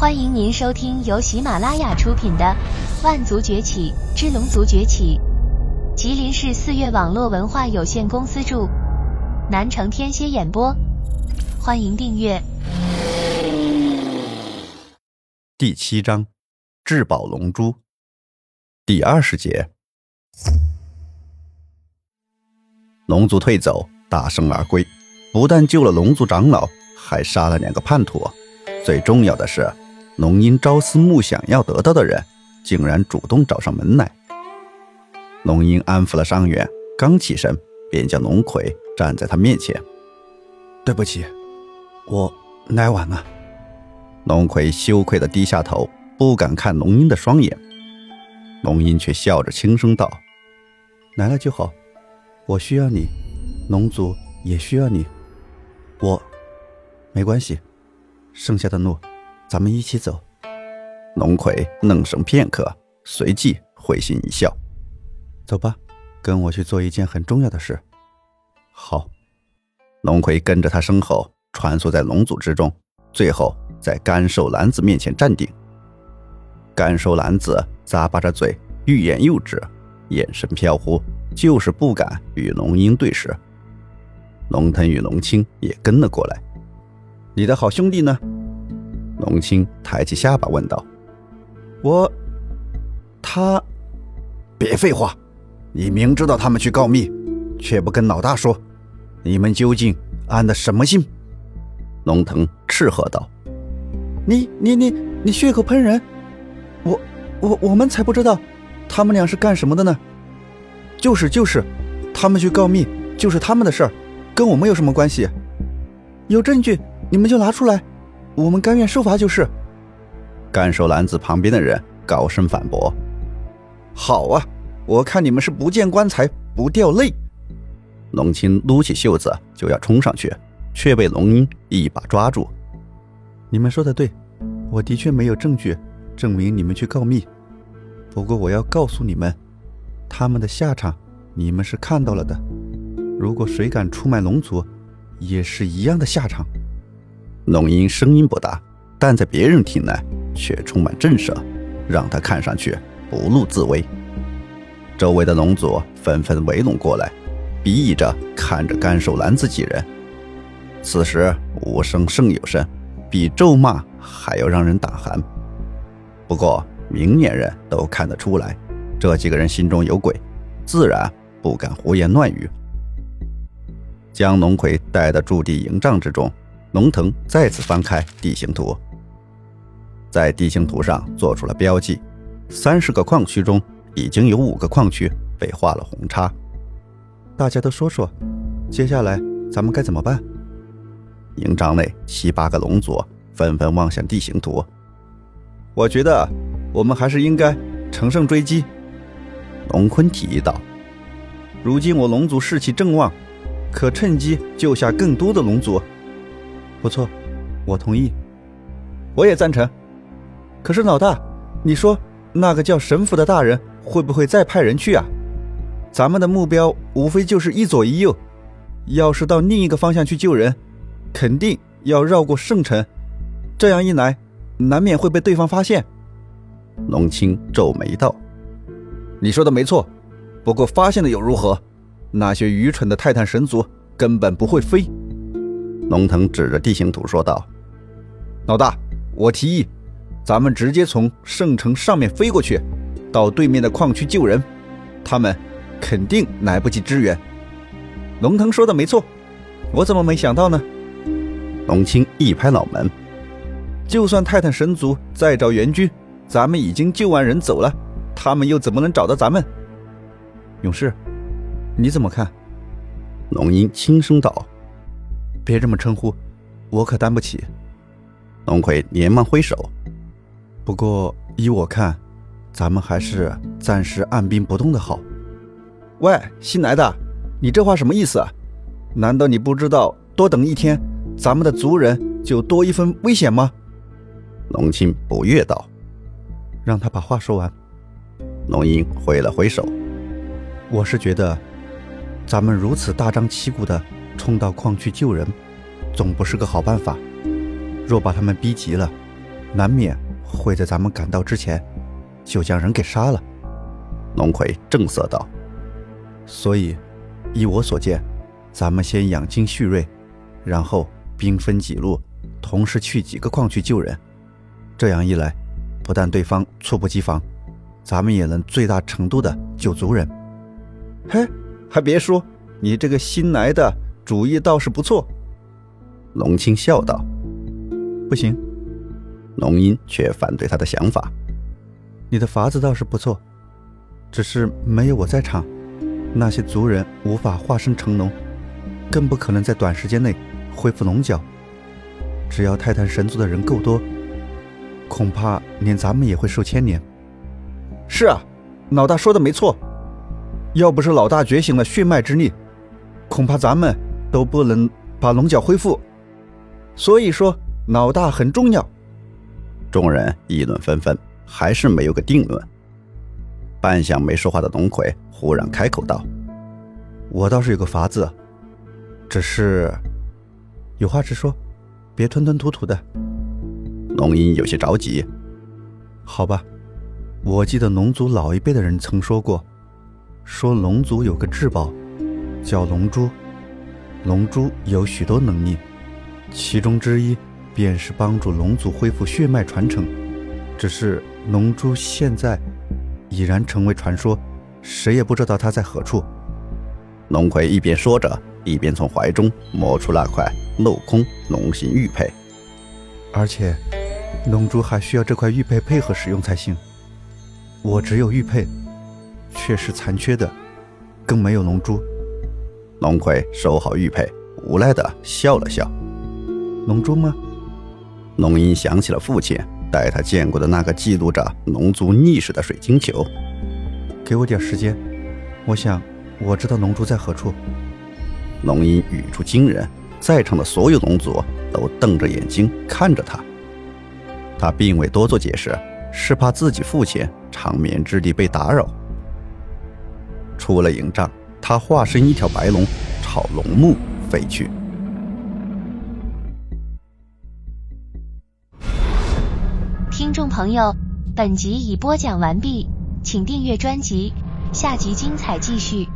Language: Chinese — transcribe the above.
欢迎您收听由喜马拉雅出品的《万族崛起之龙族崛起》，吉林市四月网络文化有限公司著，南城天蝎演播。欢迎订阅。第七章，至宝龙珠，第二十节。龙族退走，大胜而归，不但救了龙族长老，还杀了两个叛徒。最重要的是，龙鹰朝思暮想要得到的人，竟然主动找上门来。龙鹰安抚了伤员，刚起身，便叫龙葵站在他面前。对不起，我来晚了。龙葵羞愧地低下头，不敢看龙鹰的双眼。龙鹰却笑着轻声道：“来了就好，我需要你，龙族也需要你。我，没关系，剩下的路，咱们一起走。”龙葵愣神片刻，随即会心一笑：“走吧，跟我去做一件很重要的事。”好。龙葵跟着他身后，穿梭在龙族之中，最后。在干瘦男子面前站定，干瘦男子咂巴着嘴，欲言又止，眼神飘忽，就是不敢与龙鹰对视。龙腾与龙青也跟了过来。你的好兄弟呢？龙青抬起下巴问道。我，他，别废话！你明知道他们去告密，却不跟老大说，你们究竟安的什么心？龙腾斥喝道。你你你你血口喷人！我我我们才不知道，他们俩是干什么的呢？就是就是，他们去告密就是他们的事儿，跟我们有什么关系？有证据你们就拿出来，我们甘愿受罚就是。干瘦男子旁边的人高声反驳：“好啊，我看你们是不见棺材不掉泪。”龙青撸起袖子就要冲上去，却被龙鹰一把抓住。你们说的对，我的确没有证据证明你们去告密。不过我要告诉你们，他们的下场你们是看到了的。如果谁敢出卖龙族，也是一样的下场。龙鹰声音不大，但在别人听来却充满震慑，让他看上去不怒自威。周围的龙族纷纷围拢过来，鄙夷着看着干瘦男子几人。此时无声胜有声。比咒骂还要让人胆寒。不过明眼人都看得出来，这几个人心中有鬼，自然不敢胡言乱语。将龙葵带到驻地营帐之中，龙腾再次翻开地形图，在地形图上做出了标记。三十个矿区中，已经有五个矿区被画了红叉。大家都说说，接下来咱们该怎么办？营帐内七八个龙族纷纷望向地形图。我觉得我们还是应该乘胜追击。龙坤提议道：“如今我龙族士气正旺，可趁机救下更多的龙族。”不错，我同意。我也赞成。可是老大，你说那个叫神父的大人会不会再派人去啊？咱们的目标无非就是一左一右，要是到另一个方向去救人。肯定要绕过圣城，这样一来，难免会被对方发现。龙青皱眉道：“你说的没错，不过发现了又如何？那些愚蠢的泰坦神族根本不会飞。”龙腾指着地形图说道：“老大，我提议，咱们直接从圣城上面飞过去，到对面的矿区救人，他们肯定来不及支援。”龙腾说的没错，我怎么没想到呢？龙青一拍脑门：“就算泰坦神族再找援军，咱们已经救完人走了，他们又怎么能找到咱们？”勇士，你怎么看？龙鹰轻声道：“别这么称呼，我可担不起。”龙葵连忙挥手：“不过依我看，咱们还是暂时按兵不动的好。”喂，新来的，你这话什么意思？难道你不知道多等一天？咱们的族人就多一分危险吗？龙青不悦道：“让他把话说完。”龙鹰挥了挥手：“我是觉得，咱们如此大张旗鼓的冲到矿区救人，总不是个好办法。若把他们逼急了，难免会在咱们赶到之前就将人给杀了。龙葵正色道：“所以，依我所见，咱们先养精蓄锐，然后兵分几路，同时去几个矿区救人。这样一来，不但对方猝不及防，咱们也能最大程度的救族人。嘿，还别说，你这个新来的主意倒是不错。”龙青笑道：“不行。”龙英却反对他的想法：“你的法子倒是不错。”只是没有我在场，那些族人无法化身成龙，更不可能在短时间内恢复龙角。只要泰坦神族的人够多，恐怕连咱们也会受牵连。是啊，老大说的没错。要不是老大觉醒了血脉之力，恐怕咱们都不能把龙角恢复。所以说，老大很重要。众人议论纷纷，还是没有个定论。半晌没说话的龙葵忽然开口道：“我倒是有个法子，只是有话直说，别吞吞吐吐的。”龙吟有些着急：“好吧，我记得龙族老一辈的人曾说过，说龙族有个至宝，叫龙珠，龙珠有许多能力，其中之一便是帮助龙族恢复血脉传承。只是龙珠现在……”已然成为传说，谁也不知道它在何处。龙葵一边说着，一边从怀中摸出那块镂空龙形玉佩。而且，龙珠还需要这块玉佩配合使用才行。我只有玉佩，却是残缺的，更没有龙珠。龙葵收好玉佩，无奈的笑了笑。龙珠吗？龙吟想起了父亲。带他见过的那个记录着龙族历史的水晶球，给我点时间，我想我知道龙珠在何处。龙吟语出惊人，在场的所有龙族都瞪着眼睛看着他。他并未多做解释，是怕自己父亲长眠之地被打扰。出了营帐，他化身一条白龙，朝龙墓飞去。听众朋友，本集已播讲完毕，请订阅专辑，下集精彩继续。